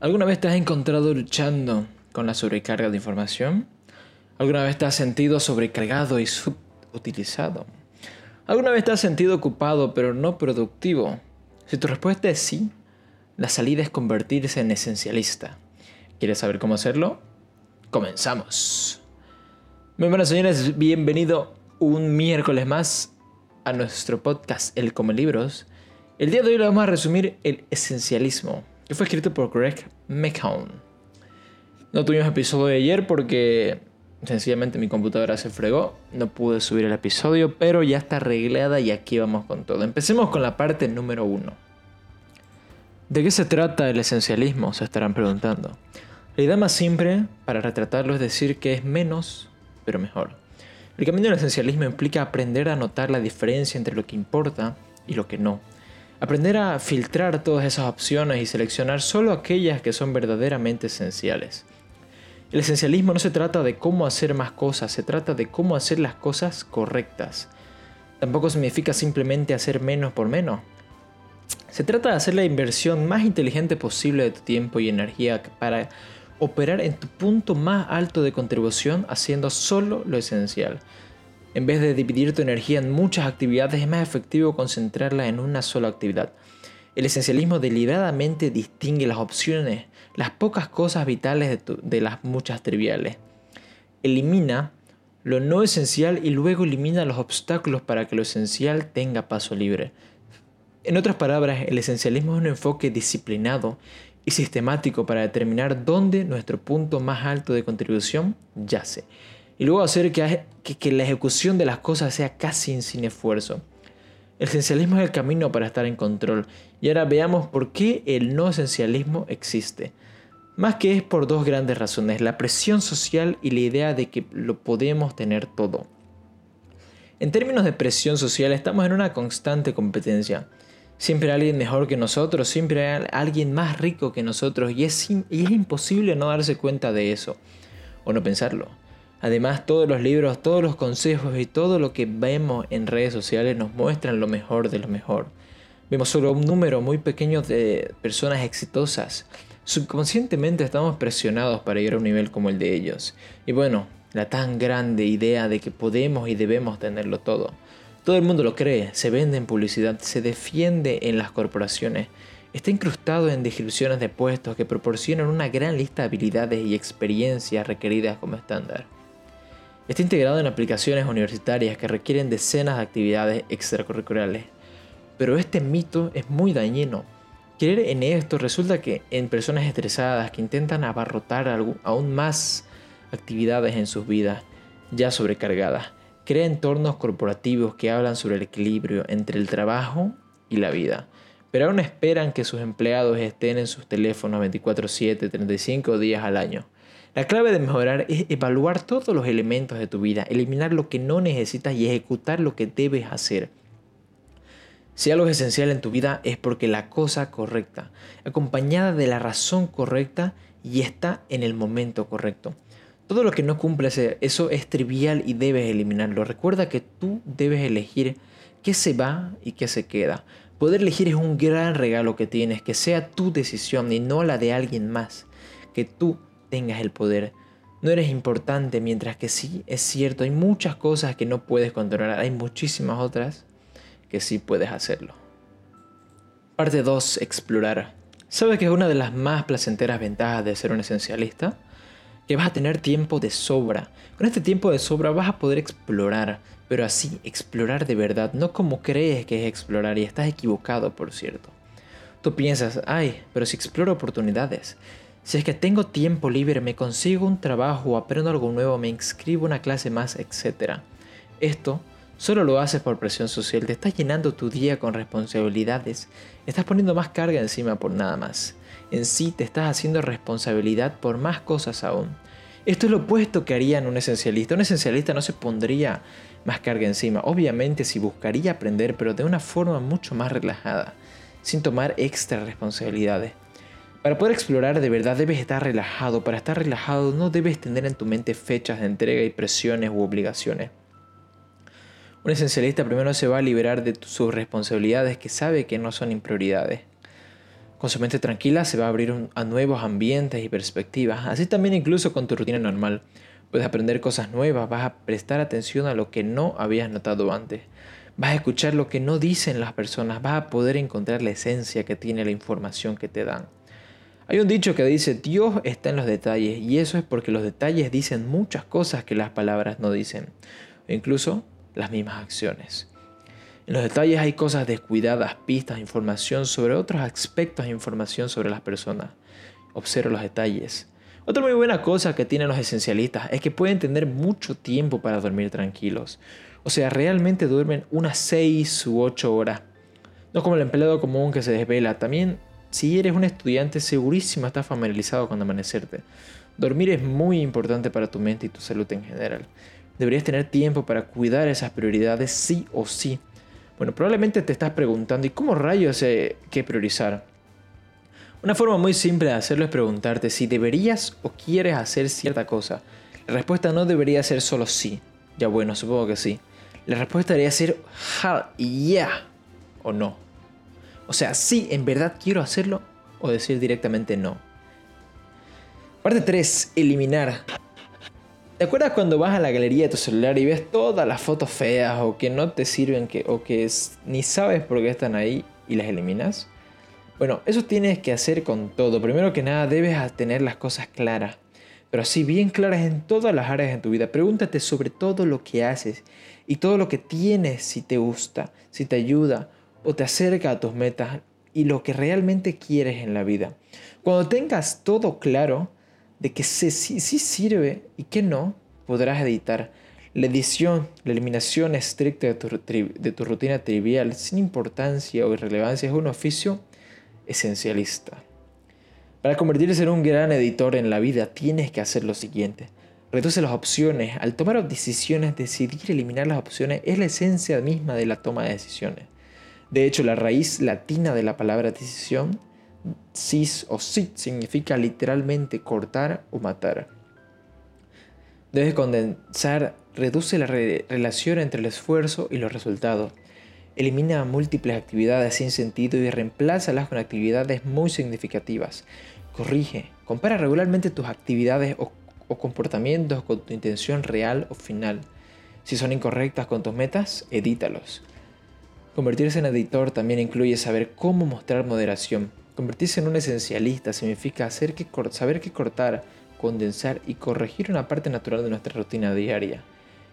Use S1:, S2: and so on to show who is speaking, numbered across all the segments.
S1: ¿Alguna vez te has encontrado luchando con la sobrecarga de información? ¿Alguna vez te has sentido sobrecargado y subutilizado? ¿Alguna vez te has sentido ocupado pero no productivo? Si tu respuesta es sí, la salida es convertirse en esencialista. ¿Quieres saber cómo hacerlo? Comenzamos. Muy buenas señores, bienvenido un miércoles más a nuestro podcast El Come Libros. El día de hoy vamos a resumir el esencialismo que fue escrito por Greg McCown. No tuvimos episodio de ayer porque sencillamente mi computadora se fregó, no pude subir el episodio, pero ya está arreglada y aquí vamos con todo. Empecemos con la parte número uno. ¿De qué se trata el esencialismo? Se estarán preguntando. La idea más simple para retratarlo es decir que es menos, pero mejor. El camino del esencialismo implica aprender a notar la diferencia entre lo que importa y lo que no Aprender a filtrar todas esas opciones y seleccionar solo aquellas que son verdaderamente esenciales. El esencialismo no se trata de cómo hacer más cosas, se trata de cómo hacer las cosas correctas. Tampoco significa simplemente hacer menos por menos. Se trata de hacer la inversión más inteligente posible de tu tiempo y energía para operar en tu punto más alto de contribución haciendo solo lo esencial. En vez de dividir tu energía en muchas actividades, es más efectivo concentrarla en una sola actividad. El esencialismo deliberadamente distingue las opciones, las pocas cosas vitales de, las muchas triviales. Elimina lo no esencial y luego elimina los obstáculos para que lo esencial tenga paso libre. En otras palabras, el esencialismo es un enfoque disciplinado y sistemático para determinar dónde nuestro punto más alto de contribución yace y luego hacer que, la ejecución de las cosas sea casi sin esfuerzo. El esencialismo es el camino para estar en control y ahora veamos por qué el no esencialismo existe. Más que es por dos grandes razones, la presión social y la idea de que lo podemos tener todo. En términos de presión social estamos en una constante competencia. Siempre hay alguien mejor que nosotros, siempre hay alguien más rico que nosotros y es imposible no darse cuenta de eso o no pensarlo. Además, todos los libros, todos los consejos y todo lo que vemos en redes sociales nos muestran lo mejor de lo mejor. Vemos solo un número muy pequeño de personas exitosas. Subconscientemente estamos presionados para llegar a un nivel como el de ellos. Y bueno, la tan grande idea de que podemos y debemos tenerlo todo. Todo el mundo lo cree, se vende en publicidad, se defiende en las corporaciones, está incrustado en descripciones de puestos que proporcionan una gran lista de habilidades y experiencias requeridas como estándar. Está integrado en aplicaciones universitarias que requieren decenas de actividades extracurriculares. Pero este mito es muy dañino. Creer en esto resulta que en personas estresadas que intentan abarrotar aún más actividades en sus vidas, ya sobrecargadas, crea entornos corporativos que hablan sobre el equilibrio entre el trabajo y la vida. Pero aún esperan que sus empleados estén en sus teléfonos 24/7, 35 días al año. La clave de mejorar es evaluar todos los elementos de tu vida, eliminar lo que no necesitas y ejecutar lo que debes hacer. Si algo es esencial en tu vida es porque la cosa correcta, acompañada de la razón correcta y está en el momento correcto. Todo lo que no cumple eso es trivial y debes eliminarlo. Recuerda que tú debes elegir qué se va y qué se queda. Poder elegir es un gran regalo que tienes, que sea tu decisión y no la de alguien más. Que tú tengas el poder. No eres importante, mientras que sí, es cierto, hay muchas cosas que no puedes controlar, hay muchísimas otras que sí puedes hacerlo. Parte 2. Explorar. ¿Sabes que es una de las más placenteras ventajas de ser un esencialista? Que vas a tener tiempo de sobra. Con este tiempo de sobra vas a poder explorar, pero así, explorar de verdad, no como crees que es explorar y estás equivocado, por cierto. Tú piensas, ay, pero si exploro oportunidades, si es que tengo tiempo libre, me consigo un trabajo, aprendo algo nuevo, me inscribo una clase más, etc. Esto solo lo haces por presión social, te estás llenando tu día con responsabilidades, estás poniendo más carga encima por nada más. En sí te estás haciendo responsabilidad por más cosas aún. Esto es lo opuesto que haría un esencialista. Un esencialista no se pondría más carga encima. Obviamente si buscaría aprender, pero de una forma mucho más relajada, sin tomar extra responsabilidades. Para poder explorar de verdad debes estar relajado. Para estar relajado no debes tener en tu mente fechas de entrega y presiones u obligaciones. Un esencialista primero se va a liberar de sus responsabilidades que sabe que no son imprioridades. Con su mente tranquila se va a abrir a nuevos ambientes y perspectivas. Así también incluso con tu rutina normal. Puedes aprender cosas nuevas, vas a prestar atención a lo que no habías notado antes. Vas a escuchar lo que no dicen las personas, vas a poder encontrar la esencia que tiene la información que te dan. Hay un dicho que dice, Dios está en los detalles, y eso es porque los detalles dicen muchas cosas que las palabras no dicen, o incluso las mismas acciones. En los detalles hay cosas descuidadas, pistas, información sobre otros aspectos de información sobre las personas. Observa los detalles. Otra muy buena cosa que tienen los esencialistas es que pueden tener mucho tiempo para dormir tranquilos. O sea, realmente duermen unas 6 u 8 horas. No como el empleado común que se desvela. También, si eres un estudiante, segurísimo estás familiarizado con amanecerte. Dormir es muy importante para tu mente y tu salud en general. Deberías tener tiempo para cuidar esas prioridades sí o sí. Bueno, probablemente te estás preguntando, ¿y cómo rayos sé qué priorizar? Una forma muy simple de hacerlo es preguntarte si deberías o quieres hacer cierta cosa. La respuesta no debería ser solo sí. Ya bueno, supongo que sí. La respuesta debería ser y yeah o no. O sea, sí, en verdad quiero hacerlo o decir directamente no. Parte 3. Eliminar. ¿Te acuerdas cuando vas a la galería de tu celular y ves todas las fotos feas o que no te sirven que, o que ni sabes por qué están ahí y las eliminas? Bueno, eso tienes que hacer con todo. Primero que nada debes tener las cosas claras, pero así bien claras en todas las áreas de tu vida. Pregúntate sobre todo lo que haces y todo lo que tienes si te gusta, si te ayuda o te acerca a tus metas y lo que realmente quieres en la vida. Cuando tengas todo claro, de que sí, sirve y que no, podrás editar. La edición, la eliminación estricta de tu, de tu rutina trivial, sin importancia o irrelevancia, es un oficio esencialista. Para convertirse en un gran editor en la vida, tienes que hacer lo siguiente. Reduce las opciones. Al tomar decisiones, decidir eliminar las opciones es la esencia misma de la toma de decisiones. De hecho, la raíz latina de la palabra decisión cis o sit significa literalmente cortar o matar. Debes condensar, reduce la relación entre el esfuerzo y los resultados. Elimina múltiples actividades sin sentido y reemplázalas con actividades muy significativas. Corrige, compara regularmente tus actividades o, o comportamientos con tu intención real o final. Si son incorrectas con tus metas, edítalos. Convertirse en editor también incluye saber cómo mostrar moderación, Convertirse en un esencialista significa hacer que, saber qué cortar, condensar y corregir una parte natural de nuestra rutina diaria.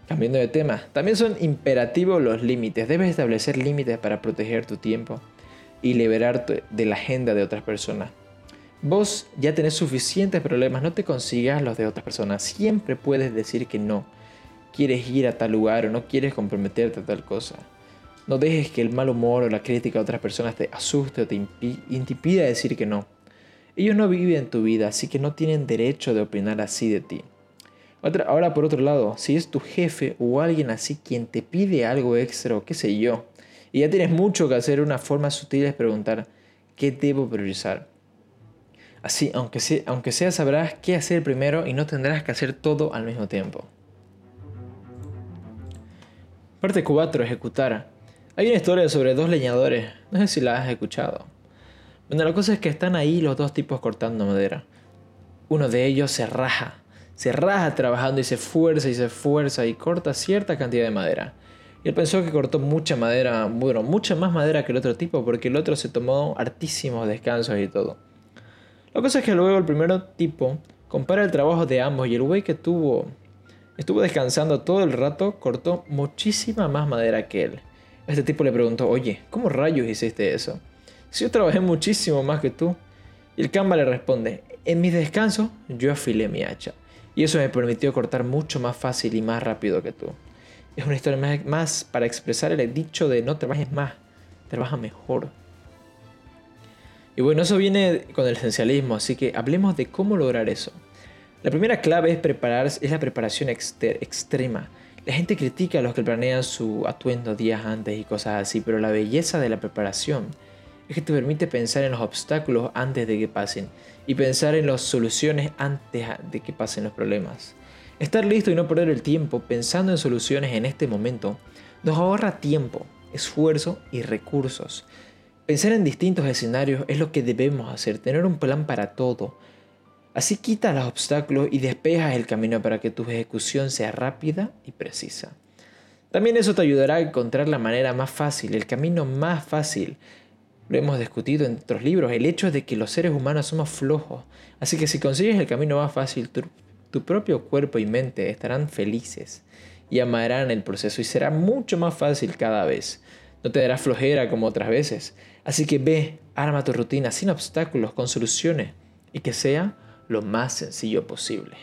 S1: Cambiando de tema, también son imperativos los límites. Debes establecer límites para proteger tu tiempo y liberarte de la agenda de otras personas. Vos ya tenés suficientes problemas, no te consigas los de otras personas. Siempre puedes decir que no. Quieres ir a tal lugar o no quieres comprometerte a tal cosa. No dejes que el mal humor o la crítica de otras personas te asuste o te impida decir que no. Ellos no viven tu vida, así que no tienen derecho de opinar así de ti. ahora, por otro lado, si es tu jefe o alguien así quien te pide algo extra o qué sé yo, y ya tienes mucho que hacer, una forma sutil es preguntar, ¿qué debo priorizar? Así, aunque sea, aunque sea, sabrás qué hacer primero y no tendrás que hacer todo al mismo tiempo. Parte 4. Ejecutar. Hay una historia sobre dos leñadores, no sé si la has escuchado. Bueno, la cosa es que están ahí los dos tipos cortando madera. Uno de ellos se raja, se raja trabajando y se esfuerza y se esfuerza y corta cierta cantidad de madera. Y él pensó que cortó mucha madera, bueno, mucha más madera que el otro tipo, porque el otro se tomó hartísimos descansos y todo. La cosa es que luego el primer tipo compara el trabajo de ambos y el güey que tuvo, estuvo descansando todo el rato, cortó muchísima más madera que él. Este tipo le preguntó, oye, ¿cómo rayos hiciste eso? Si yo trabajé muchísimo más que tú. Y el Canva le responde, en mis descansos yo afilé mi hacha. Y eso me permitió cortar mucho más fácil y más rápido que tú. Es una historia más, para expresar el dicho de no trabajes más, trabaja mejor. Y bueno, eso viene con el esencialismo, así que hablemos de cómo lograr eso. La primera clave es, preparar, es la preparación extrema. La gente critica a los que planean su atuendo días antes y cosas así, pero la belleza de la preparación es que te permite pensar en los obstáculos antes de que pasen y pensar en las soluciones antes de que pasen los problemas. Estar listo y no perder el tiempo pensando en soluciones en este momento nos ahorra tiempo, esfuerzo y recursos. Pensar en distintos escenarios es lo que debemos hacer, tener un plan para todo. Así quitas los obstáculos y despejas el camino para que tu ejecución sea rápida y precisa. También eso te ayudará a encontrar la manera más fácil, el camino más fácil. Lo hemos discutido en otros libros, el hecho de que los seres humanos somos flojos. Así que si consigues el camino más fácil, tu, tu propio cuerpo y mente estarán felices y amarán el proceso y será mucho más fácil cada vez. No te dará flojera como otras veces. Así que ve, arma tu rutina sin obstáculos, con soluciones y que sea lo más sencillo posible.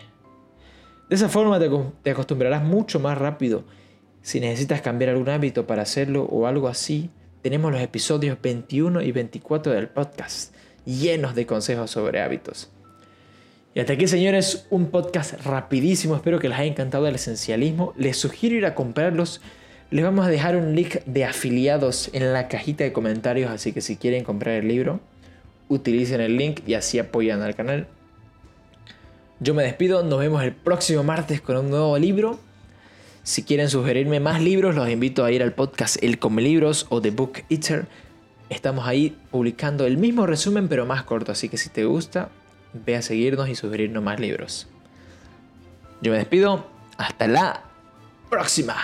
S1: De esa forma te acostumbrarás mucho más rápido. Si necesitas cambiar algún hábito para hacerlo o algo así, tenemos los episodios 21 y 24 del podcast llenos de consejos sobre hábitos. Y hasta aquí, señores, un podcast rapidísimo. Espero que les haya encantado el esencialismo. Les sugiero ir a comprarlos les vamos a dejar un link de afiliados en la cajita de comentarios, así que si quieren comprar el libro, utilicen el link y así apoyan al canal. Yo me despido, nos vemos el próximo martes con un nuevo libro. Si quieren sugerirme más libros, los invito a ir al podcast El Come Libros o The Book Eater. Estamos ahí publicando el mismo resumen pero más corto, así que si te gusta, ve a seguirnos y sugerirnos más libros. Yo me despido, hasta la próxima.